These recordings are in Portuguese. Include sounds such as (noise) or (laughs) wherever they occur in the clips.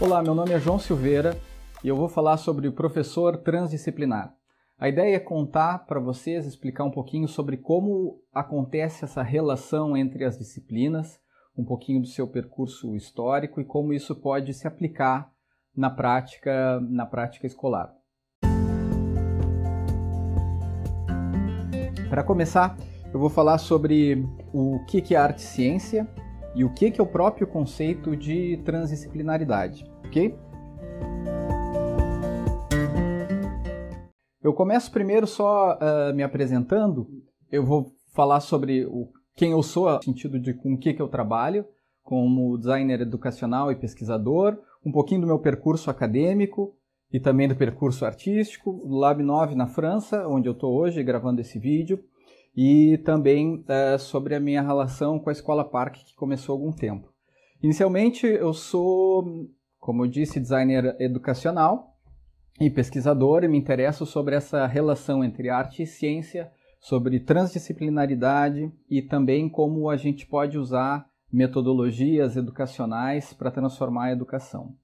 Olá, meu nome é João Silveira e eu vou falar sobre o professor transdisciplinar. A ideia é contar para vocês, explicar um pouquinho sobre como acontece essa relação entre as disciplinas, um pouquinho do seu percurso histórico e como isso pode se aplicar na prática, na prática escolar. Para começar, eu vou falar sobre o que é arte e ciência e o que é o próprio conceito de transdisciplinaridade, ok? Eu começo primeiro só uh, me apresentando. Eu vou falar sobre o, quem eu sou, no sentido de com o que, que eu trabalho, como designer educacional e pesquisador, um pouquinho do meu percurso acadêmico e também do percurso artístico, Lab 9 na França, onde eu estou hoje gravando esse vídeo, e também uh, sobre a minha relação com a Escola Parque, que começou há algum tempo. Inicialmente, eu sou, como eu disse, designer educacional, e pesquisador e me interesso sobre essa relação entre arte e ciência, sobre transdisciplinaridade e também como a gente pode usar metodologias educacionais para transformar a educação.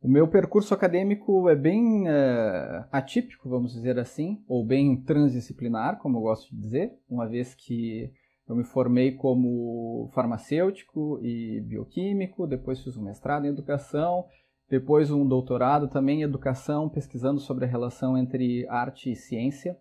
O meu percurso acadêmico é bem é, atípico, vamos dizer assim, ou bem transdisciplinar, como eu gosto de dizer, uma vez que eu me formei como farmacêutico e bioquímico, depois fiz um mestrado em educação depois um doutorado também em educação, pesquisando sobre a relação entre arte e ciência.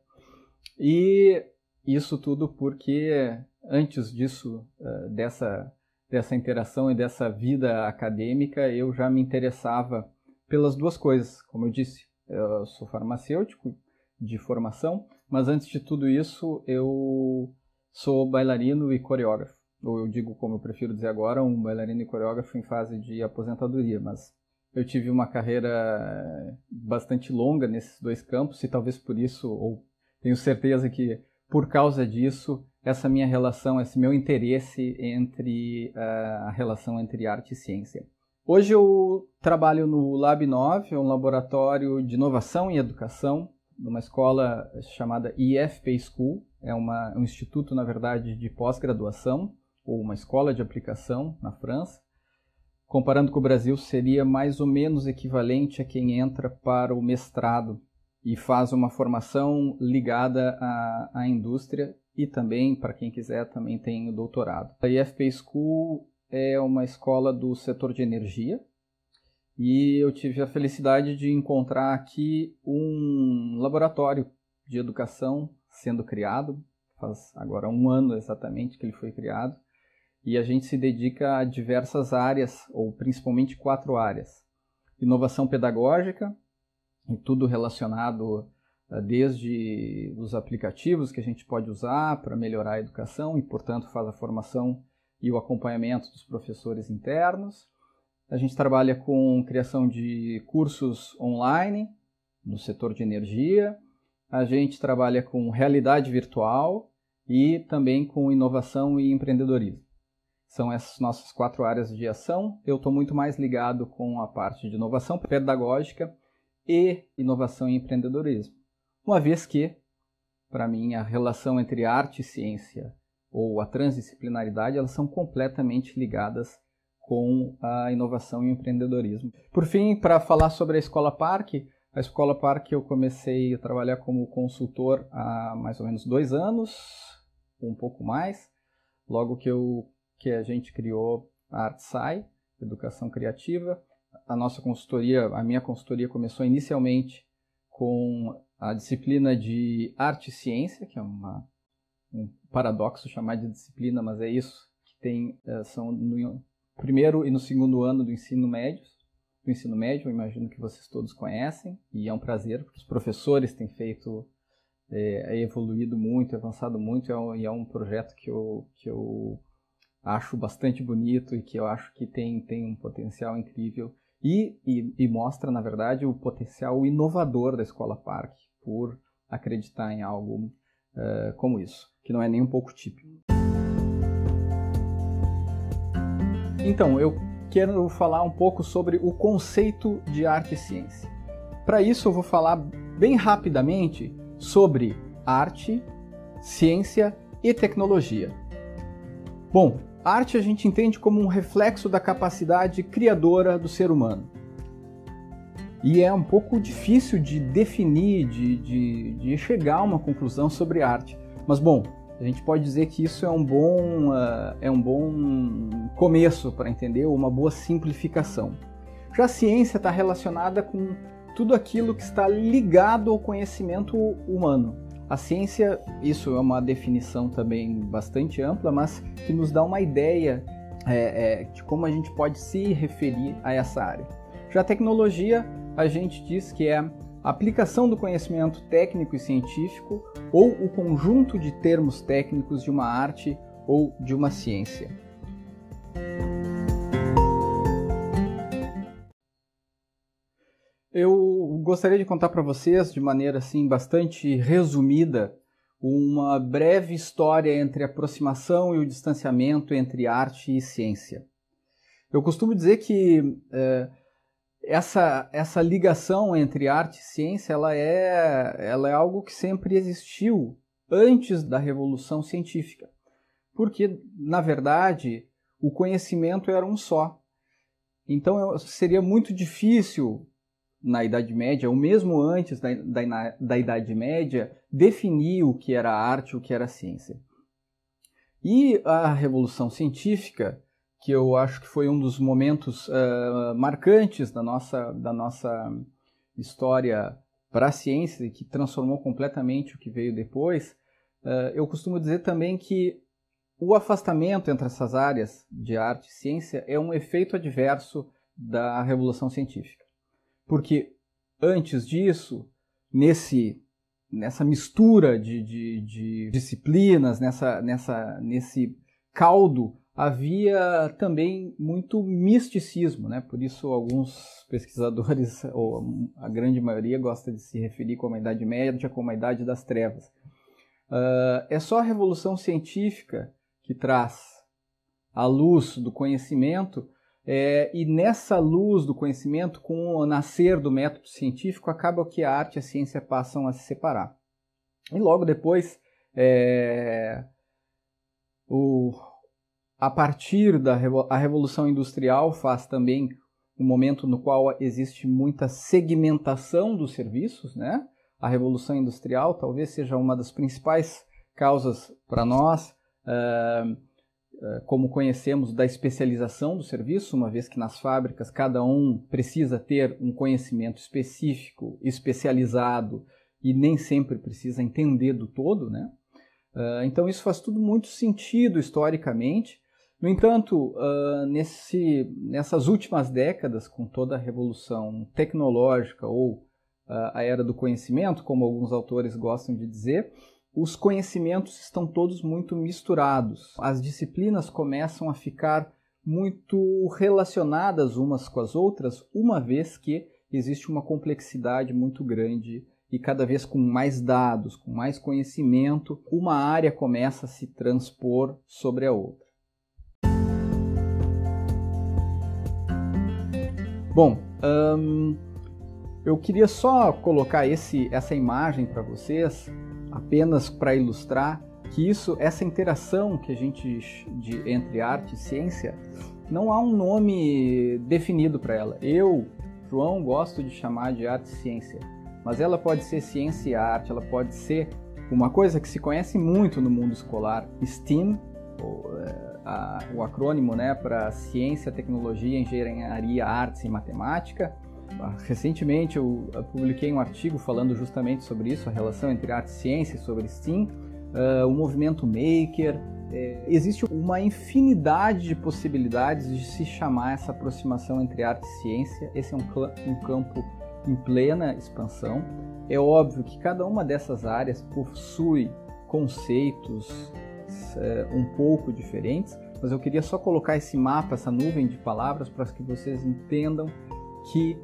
E isso tudo porque antes disso, eh, dessa, dessa interação e dessa vida acadêmica, eu já me interessava pelas duas coisas. Como eu disse, eu sou farmacêutico de formação, mas antes de tudo isso, eu sou bailarino e coreógrafo. Ou eu digo, como eu prefiro dizer agora, um bailarino e coreógrafo em fase de aposentadoria, mas eu tive uma carreira bastante longa nesses dois campos e talvez por isso, ou tenho certeza que por causa disso, essa minha relação, esse meu interesse entre uh, a relação entre arte e ciência. Hoje eu trabalho no Lab 9, um laboratório de inovação e educação, numa escola chamada IFP School, é uma, um instituto, na verdade, de pós-graduação, ou uma escola de aplicação na França comparando com o Brasil, seria mais ou menos equivalente a quem entra para o mestrado e faz uma formação ligada à, à indústria e também, para quem quiser, também tem o doutorado. A IFP School é uma escola do setor de energia e eu tive a felicidade de encontrar aqui um laboratório de educação sendo criado, faz agora um ano exatamente que ele foi criado, e a gente se dedica a diversas áreas, ou principalmente quatro áreas: inovação pedagógica, e tudo relacionado eh, desde os aplicativos que a gente pode usar para melhorar a educação e, portanto, faz a formação e o acompanhamento dos professores internos. A gente trabalha com criação de cursos online no setor de energia. A gente trabalha com realidade virtual e também com inovação e empreendedorismo. São essas nossas quatro áreas de ação. Eu estou muito mais ligado com a parte de inovação pedagógica e inovação e empreendedorismo. Uma vez que, para mim, a relação entre arte e ciência ou a transdisciplinaridade, elas são completamente ligadas com a inovação e empreendedorismo. Por fim, para falar sobre a Escola Parque, a Escola Parque eu comecei a trabalhar como consultor há mais ou menos dois anos, um pouco mais, logo que eu que a gente criou a ArtSci, Educação Criativa. A nossa consultoria, a minha consultoria começou inicialmente com a disciplina de Arte e Ciência, que é uma, um paradoxo chamar de disciplina, mas é isso que tem, eh, são no primeiro e no segundo ano do ensino médio, do ensino médio, eu imagino que vocês todos conhecem, e é um prazer, porque os professores têm feito, é, evoluído muito, avançado muito, é um, e é um projeto que eu, que eu acho bastante bonito e que eu acho que tem, tem um potencial incrível e, e, e mostra, na verdade, o potencial inovador da Escola Parque por acreditar em algo uh, como isso, que não é nem um pouco típico. Então, eu quero falar um pouco sobre o conceito de arte e ciência. Para isso, eu vou falar bem rapidamente sobre arte, ciência e tecnologia. Bom, arte a gente entende como um reflexo da capacidade criadora do ser humano. E é um pouco difícil de definir, de, de, de chegar a uma conclusão sobre arte. Mas bom, a gente pode dizer que isso é um bom, uh, é um bom começo para entender, uma boa simplificação. Já a ciência está relacionada com tudo aquilo que está ligado ao conhecimento humano. A ciência, isso é uma definição também bastante ampla, mas que nos dá uma ideia é, é, de como a gente pode se referir a essa área. Já a tecnologia, a gente diz que é aplicação do conhecimento técnico e científico ou o conjunto de termos técnicos de uma arte ou de uma ciência. Eu gostaria de contar para vocês, de maneira assim bastante resumida, uma breve história entre a aproximação e o distanciamento entre arte e ciência. Eu costumo dizer que é, essa, essa ligação entre arte e ciência ela é, ela é algo que sempre existiu antes da revolução científica, porque na verdade o conhecimento era um só. Então seria muito difícil na Idade Média, ou mesmo antes da, da, da Idade Média, definir o que era arte, o que era ciência. E a Revolução Científica, que eu acho que foi um dos momentos uh, marcantes da nossa, da nossa história para a ciência, e que transformou completamente o que veio depois, uh, eu costumo dizer também que o afastamento entre essas áreas de arte e ciência é um efeito adverso da Revolução Científica. Porque antes disso, nesse, nessa mistura de, de, de disciplinas, nessa, nessa, nesse caldo, havia também muito misticismo, né? Por isso alguns (laughs) pesquisadores, ou a grande maioria, gosta de se referir como a Idade Média como a Idade das Trevas. Uh, é só a revolução científica que traz a luz do conhecimento é, e nessa luz do conhecimento, com o nascer do método científico, acaba que a arte e a ciência passam a se separar. E logo depois, é, o, a partir da a Revolução Industrial faz também um momento no qual existe muita segmentação dos serviços, né? A Revolução Industrial talvez seja uma das principais causas para nós. Uh, como conhecemos, da especialização do serviço, uma vez que nas fábricas cada um precisa ter um conhecimento específico, especializado e nem sempre precisa entender do todo, né? Eh, então isso faz tudo muito sentido historicamente. No entanto, uh, nesse, nessas últimas décadas, com toda a revolução tecnológica ou uh, a era do conhecimento, como alguns autores gostam de dizer, os conhecimentos estão todos muito misturados. As disciplinas começam a ficar muito relacionadas umas com as outras, uma vez que existe uma complexidade muito grande e cada vez com mais dados, com mais conhecimento, uma área começa a se transpor sobre a outra. Bom, hum, eu queria só colocar esse, essa imagem para vocês apenas para ilustrar que isso, essa interação que a gente de, entre arte e ciência, não há um nome definido para ela. Eu, João, gosto de chamar de arte e ciência, mas ela pode ser ciência e arte, ela pode ser uma coisa que se conhece muito no mundo escolar, STEAM, ou, é, a, o acrônimo né, para ciência, tecnologia, engenharia, artes e matemática. Recentemente eu publiquei um artigo falando justamente sobre isso, a relação entre arte e ciência, sobre STEAM, uh, o movimento maker. É, existe uma infinidade de possibilidades de se chamar essa aproximação entre arte e ciência. Esse é um, um campo em plena expansão. É óbvio que cada uma dessas áreas possui conceitos é, um pouco diferentes, mas eu queria só colocar esse mapa, essa nuvem de palavras, para que vocês entendam que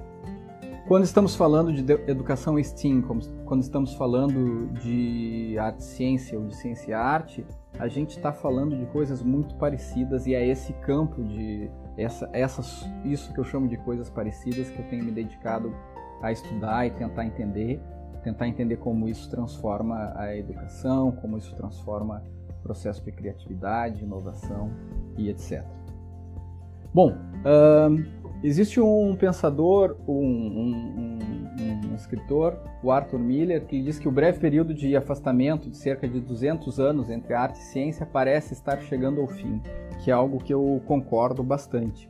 quando estamos falando de educação STEAM, quando estamos falando de arte ciência ou de ciência e arte, a gente está falando de coisas muito parecidas e é esse campo de essa, essas, isso que eu chamo de coisas parecidas que eu tenho me dedicado a estudar e tentar entender, tentar entender como isso transforma a educação, como isso transforma processo de criatividade, inovação e etc. Bom, existe um pensador, um, um, um, escritor, o Arthur Miller, que diz que o breve período de afastamento de cerca de 200 anos entre arte e ciência parece estar chegando ao fim, que é algo que eu concordo bastante.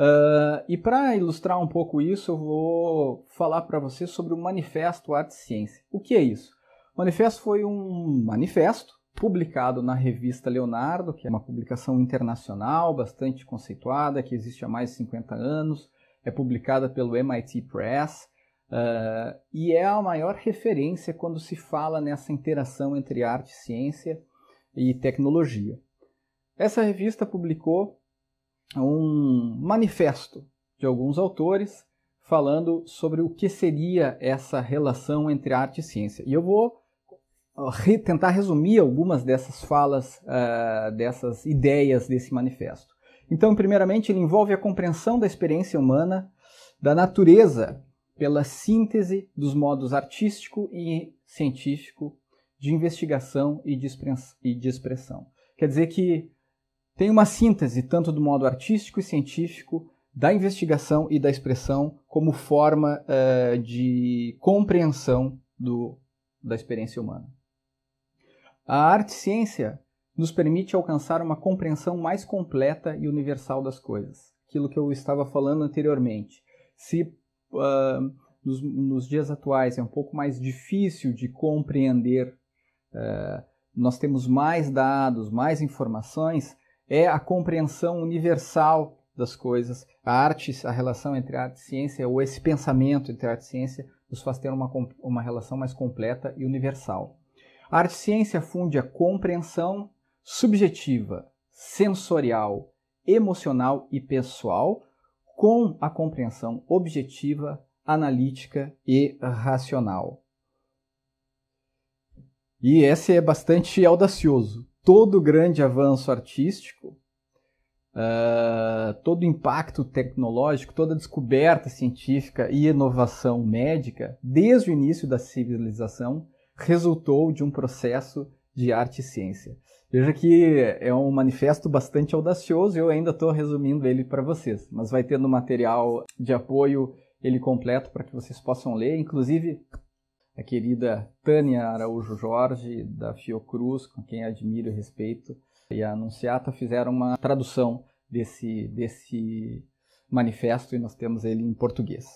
Uh, e para ilustrar um pouco isso, eu vou falar para você sobre o Manifesto Arte e Ciência. O que é isso? O manifesto foi um manifesto publicado na revista Leonardo, que é uma publicação internacional bastante conceituada, que existe há mais de 50 anos, é publicada pelo MIT Press uh, e é a maior referência quando se fala nessa interação entre arte, ciência e tecnologia. Essa revista publicou um manifesto de alguns autores falando sobre o que seria essa relação entre arte e ciência. E eu vou tentar resumir algumas dessas falas, uh, dessas ideias desse manifesto. Então, primeiramente, ele envolve a compreensão da experiência humana, da natureza, pela síntese dos modos artístico e científico de investigação e de expressão. Quer dizer que tem uma síntese tanto do modo artístico e científico, da investigação e da expressão como forma uh, de compreensão do, da experiência humana. A arte-ciência nos permite alcançar uma compreensão mais completa e universal das coisas. Aquilo que eu estava falando anteriormente. Se uh, nos, nos, dias atuais é um pouco mais difícil de compreender, uh, nós temos mais dados, mais informações, é a compreensão universal das coisas. A arte, a relação entre arte e ciência, ou esse pensamento entre arte e ciência, nos faz ter uma, uma relação mais completa e universal. A arte-ciência funde a compreensão subjetiva, sensorial, emocional e pessoal com a compreensão objetiva, analítica e racional. E esse é bastante audacioso. Todo grande avanço artístico, uh, todo impacto tecnológico, toda descoberta científica e inovação médica, desde o início da civilização, resultou de um processo de arte e ciência. Veja que é um manifesto bastante audacioso eu ainda estou resumindo ele para vocês, mas vai ter no material de apoio ele completo para que vocês possam ler, inclusive a querida Tânia Araújo Jorge, da Fiocruz, com quem admiro e respeito, e a Anunciata fizeram uma tradução desse, desse manifesto e nós temos ele em português.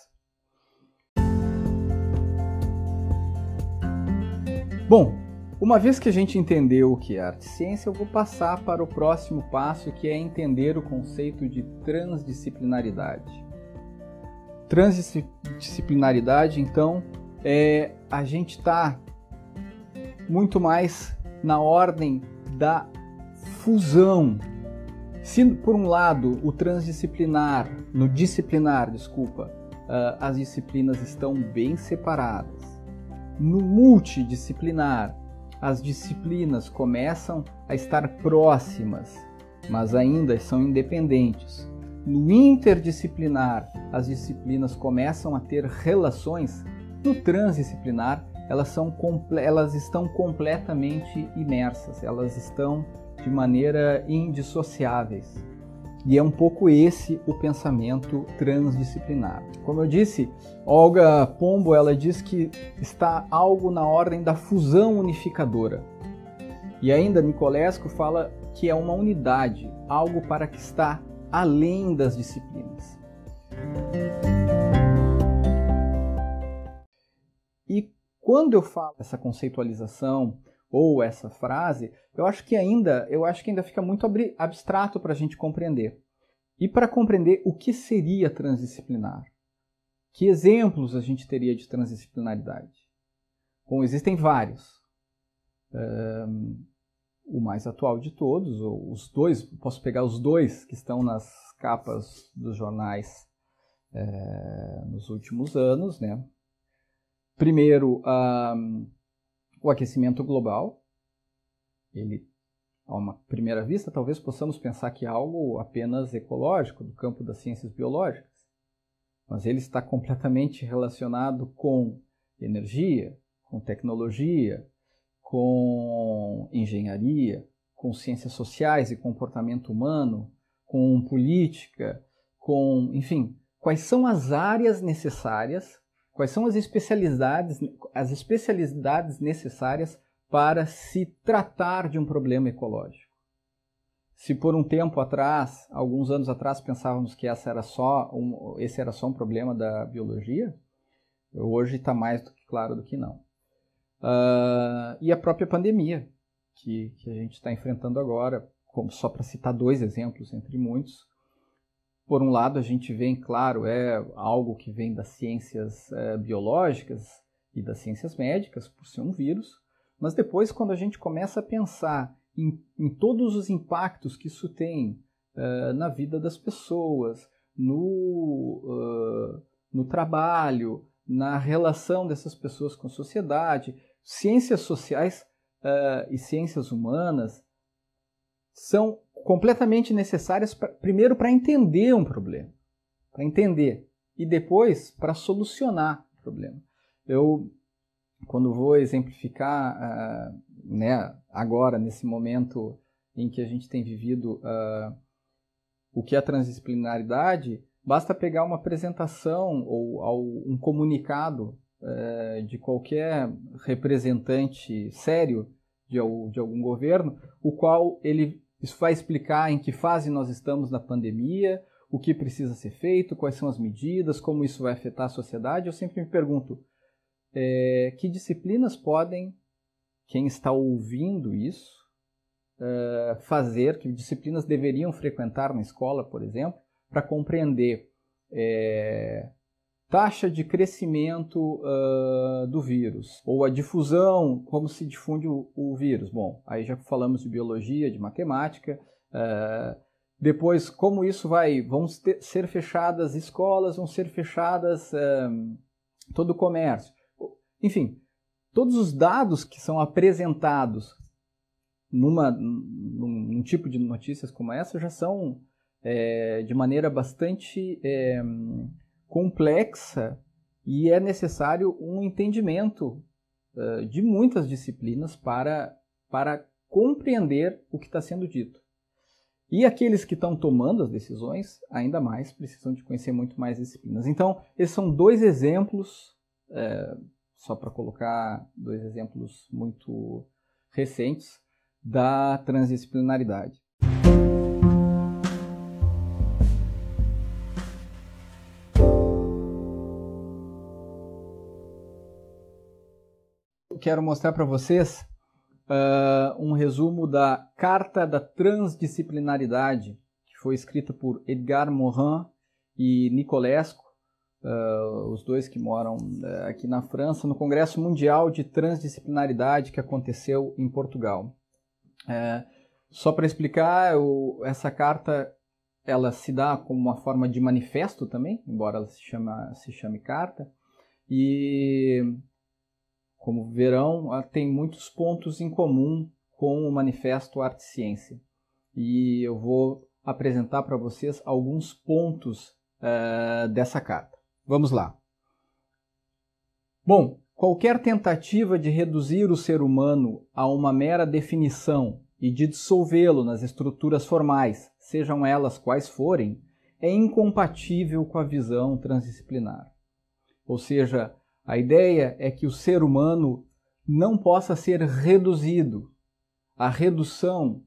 Bom, uma vez que a gente entendeu o que é arte e ciência, eu vou passar para o próximo passo, que é entender o conceito de transdisciplinaridade. Transdisciplinaridade, então, é a gente está muito mais na ordem da fusão. Se por um lado o transdisciplinar, no disciplinar, desculpa, uh, as disciplinas estão bem separadas, no multidisciplinar, as disciplinas começam a estar próximas, mas ainda são independentes. No interdisciplinar, as disciplinas começam a ter relações. No transdisciplinar, elas, são, elas estão completamente imersas, elas estão de maneira indissociáveis. E é um pouco esse o pensamento transdisciplinar. Como eu disse, Olga Pombo ela diz que está algo na ordem da fusão unificadora. E ainda Nicolesco fala que é uma unidade, algo para que está além das disciplinas. E quando eu falo essa conceitualização ou essa frase, eu acho que ainda, eu acho que ainda fica muito abstrato para a gente compreender. E para compreender o que seria transdisciplinar, que exemplos a gente teria de transdisciplinaridade? Bom, existem vários. Um, o mais atual de todos, ou os dois, posso pegar os dois que estão nas capas dos jornais é, nos últimos anos, né? Primeiro, um, o aquecimento global. Ele, a uma primeira vista, talvez possamos pensar que é algo apenas ecológico, do campo das ciências biológicas. Mas ele está completamente relacionado com energia, com tecnologia, com engenharia, com ciências sociais e comportamento humano, com política, com, enfim, quais são as áreas necessárias, quais são as especialidades, as especialidades necessárias para se tratar de um problema ecológico. Se por um tempo atrás, alguns anos atrás, pensávamos que essa era só um, esse era só um problema da biologia, hoje está mais do que claro do que não. Uh, e a própria pandemia, que, que a gente está enfrentando agora, como só para citar dois exemplos entre muitos. Por um lado, a gente vê, claro, é algo que vem das ciências é, biológicas e das ciências médicas, por ser um vírus, mas depois, quando a gente começa a pensar em, em todos os impactos que isso tem uh, na vida das pessoas, no, uh, no trabalho, na relação dessas pessoas com a sociedade, ciências sociais uh, e ciências humanas são completamente necessárias, pra, primeiro, para entender um problema, para entender, e depois para solucionar o problema. Eu, quando vou exemplificar, uh, né, agora, nesse momento em que a gente tem vivido uh, o que é a transdisciplinaridade, basta pegar uma apresentação ou, um comunicado uh, de qualquer representante sério de, de algum governo, o qual ele isso vai explicar em que fase nós estamos na pandemia, o que precisa ser feito, quais são as medidas, como isso vai afetar a sociedade. Eu sempre me pergunto é, que disciplinas podem quem está ouvindo isso é, fazer, que disciplinas deveriam frequentar na escola, por exemplo, para compreender é, taxa de crescimento uh, do vírus, ou a difusão, como se difunde o, o, vírus. Bom, aí já falamos de biologia, de matemática. Uh, depois, como isso vai, vão ter, ser fechadas escolas, vão ser fechadas uh, todo o comércio. Enfim, todos os dados que são apresentados numa, num, num tipo de notícias como essa já são é, de maneira bastante é, complexa e é necessário um entendimento uh, de muitas disciplinas para, para compreender o que está sendo dito. E aqueles que estão tomando as decisões, ainda mais, precisam de conhecer muito mais disciplinas. Então, esses são dois exemplos, é, só para colocar dois exemplos muito recentes, da transdisciplinaridade. Quero mostrar para vocês uh, um resumo da Carta da Transdisciplinaridade, que foi escrita por Edgar Morin e Nicolesco, uh, os dois que moram uh, aqui na França, no Congresso Mundial de Transdisciplinaridade que aconteceu em Portugal. só para explicar, eu, essa carta ela se dá como uma forma de manifesto também, embora ela se, chama, se chame carta, e como verão, tem muitos pontos em comum com o Manifesto Arte e Ciência. E eu vou apresentar para vocês alguns pontos uh, dessa carta. Vamos lá. Bom, qualquer tentativa de reduzir o ser humano a uma mera definição e de dissolvê-lo nas estruturas formais, sejam elas quais forem, é incompatível com a visão transdisciplinar. Ou seja, a ideia é que o ser humano não possa ser reduzido. A redução,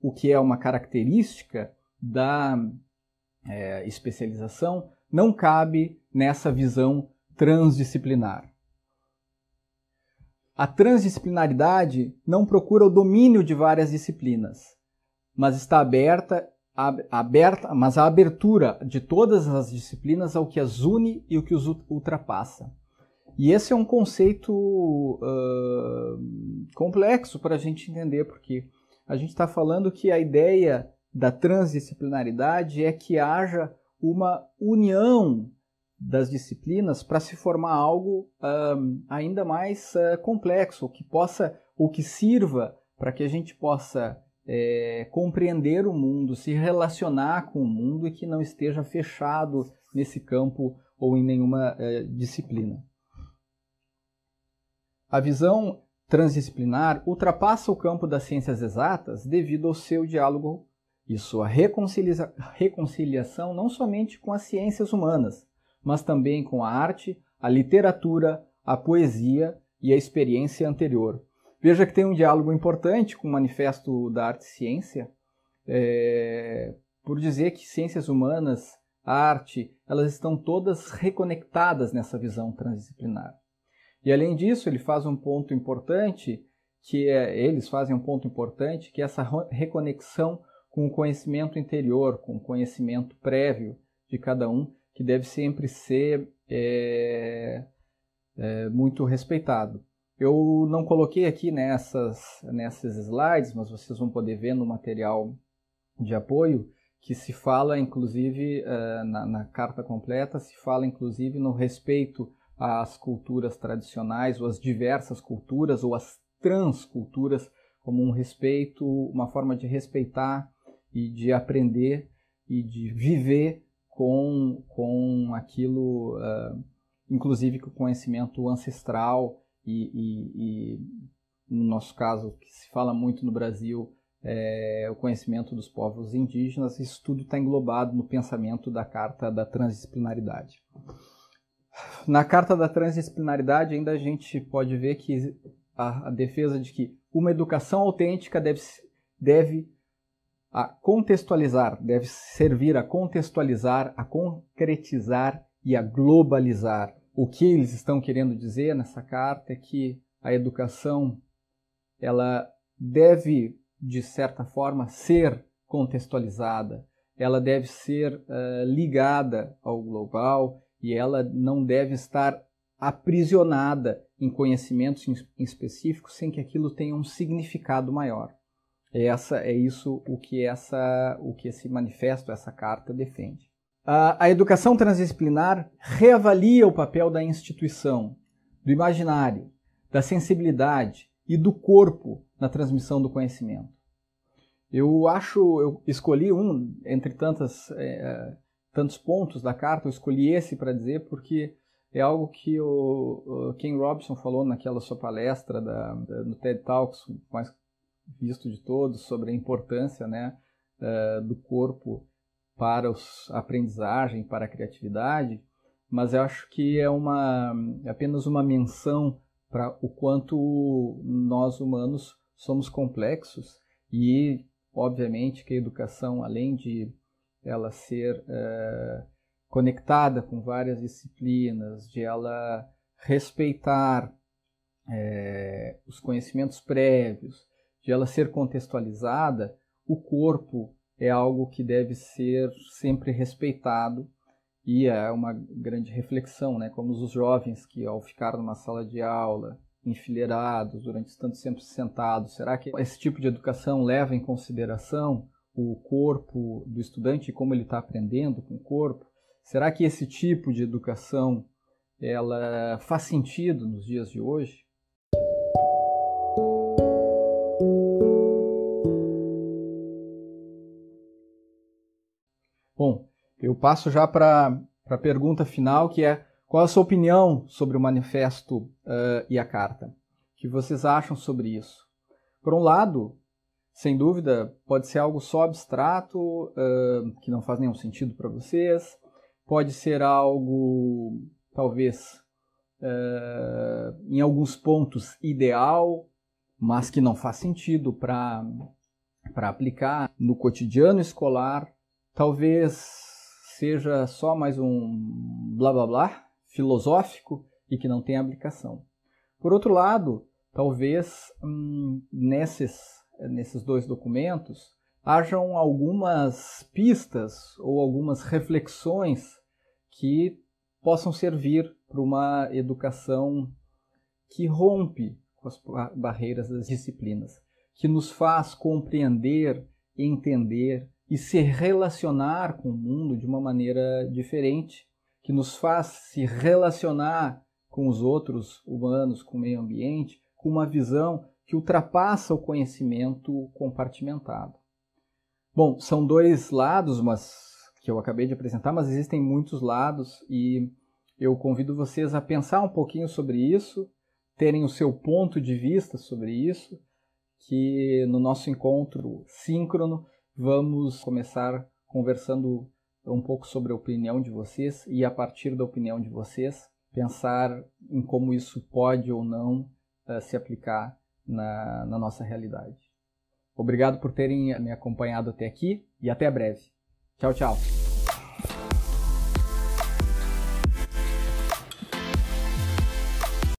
o que é uma característica da é, especialização, não cabe nessa visão transdisciplinar. A transdisciplinaridade não procura o domínio de várias disciplinas, mas está aberta, aberta, mas a abertura de todas as disciplinas ao que as une e o que os ultrapassa. E esse é um conceito uh, complexo para a gente entender, porque a gente está falando que a ideia da transdisciplinaridade é que haja uma união das disciplinas para se formar algo uh, ainda mais uh, complexo, que possa ou que sirva para que a gente possa é, compreender o mundo, se relacionar com o mundo e que não esteja fechado nesse campo ou em nenhuma é, disciplina. A visão transdisciplinar ultrapassa o campo das ciências exatas devido ao seu diálogo e sua reconcilia reconciliação não somente com as ciências humanas, mas também com a arte, a literatura, a poesia e a experiência anterior. Veja que tem um diálogo importante com o Manifesto da Arte e Ciência, é, por dizer que ciências humanas, arte, elas estão todas reconectadas nessa visão transdisciplinar. E além disso, ele faz um ponto importante, que é, eles fazem um ponto importante, que é essa reconexão com o conhecimento interior, com o conhecimento prévio de cada um, que deve sempre ser é, é, muito respeitado. Eu não coloquei aqui nessas, nessas slides, mas vocês vão poder ver no material de apoio, que se fala, inclusive, uh, na, na, carta completa, se fala, inclusive, no respeito às culturas tradicionais, ou às diversas culturas, ou às transculturas, como um respeito, uma forma de respeitar e de aprender e de viver com, com aquilo, uh, inclusive com o conhecimento ancestral e, e, e, no nosso caso, que se fala muito no Brasil, é, o conhecimento dos povos indígenas, isso tudo está englobado no pensamento da Carta da Transdisciplinaridade. Na Carta da Transdisciplinaridade, ainda a gente pode ver que a, a defesa de que uma educação autêntica deve, deve a contextualizar, deve servir a contextualizar, a concretizar e a globalizar. O que eles estão querendo dizer nessa carta é que a educação ela deve de certa forma, ser contextualizada, ela deve ser uh, ligada ao global e ela não deve estar aprisionada em conhecimentos específicos sem que aquilo tenha um significado maior. Essa é isso o que essa o que esse manifesto, essa carta defende. A, a educação transdisciplinar reavalia o papel da instituição, do imaginário, da sensibilidade e do corpo na transmissão do conhecimento. Eu acho, eu escolhi um entre tantas, é, tantos pontos da carta, eu escolhi esse para dizer porque é algo que o, o Ken Robson falou naquela sua palestra da, da, no TED Talks, mais visto de todos, sobre a importância né, uh, do corpo para a aprendizagem, para a criatividade, mas eu acho que é uma apenas uma menção para o quanto nós humanos somos complexos e, obviamente, que a educação, além de ela ser é, conectada com várias disciplinas, de ela respeitar é, os conhecimentos prévios, de ela ser contextualizada, o corpo é algo que deve ser sempre respeitado e é uma grande reflexão, né? Como os jovens que ao ficar numa sala de aula enfileirados durante tanto tempo sentados, será que esse tipo de educação leva em consideração o corpo do estudante e como ele está aprendendo com o corpo? Será que esse tipo de educação ela faz sentido nos dias de hoje? Bom, eu passo já para a pergunta final, que é qual a sua opinião sobre o manifesto uh, e a carta? O que vocês acham sobre isso? Por um lado, sem dúvida, pode ser algo só abstrato, uh, que não faz nenhum sentido para vocês. Pode ser algo, talvez, uh, em alguns pontos, ideal, mas que não faz sentido para aplicar no cotidiano escolar talvez seja só mais um blá blá blá filosófico e que não tem aplicação. Por outro lado, talvez hum, nesses, nesses dois documentos hajam algumas pistas ou algumas reflexões que possam servir para uma educação que rompe com as barreiras das disciplinas, que nos faz compreender, entender e se relacionar com o mundo de uma maneira diferente, que nos faz se relacionar com os outros humanos, com o meio ambiente, com uma visão que ultrapassa o conhecimento compartimentado. Bom, são dois lados, mas que eu acabei de apresentar, mas existem muitos lados e eu convido vocês a pensar um pouquinho sobre isso, terem o seu ponto de vista sobre isso, que no nosso encontro síncrono vamos começar conversando um pouco sobre a opinião de vocês e a partir da opinião de vocês pensar em como isso pode ou não uh, se aplicar na, na nossa realidade. Obrigado por terem me acompanhado até aqui e até breve. Tchau, tchau.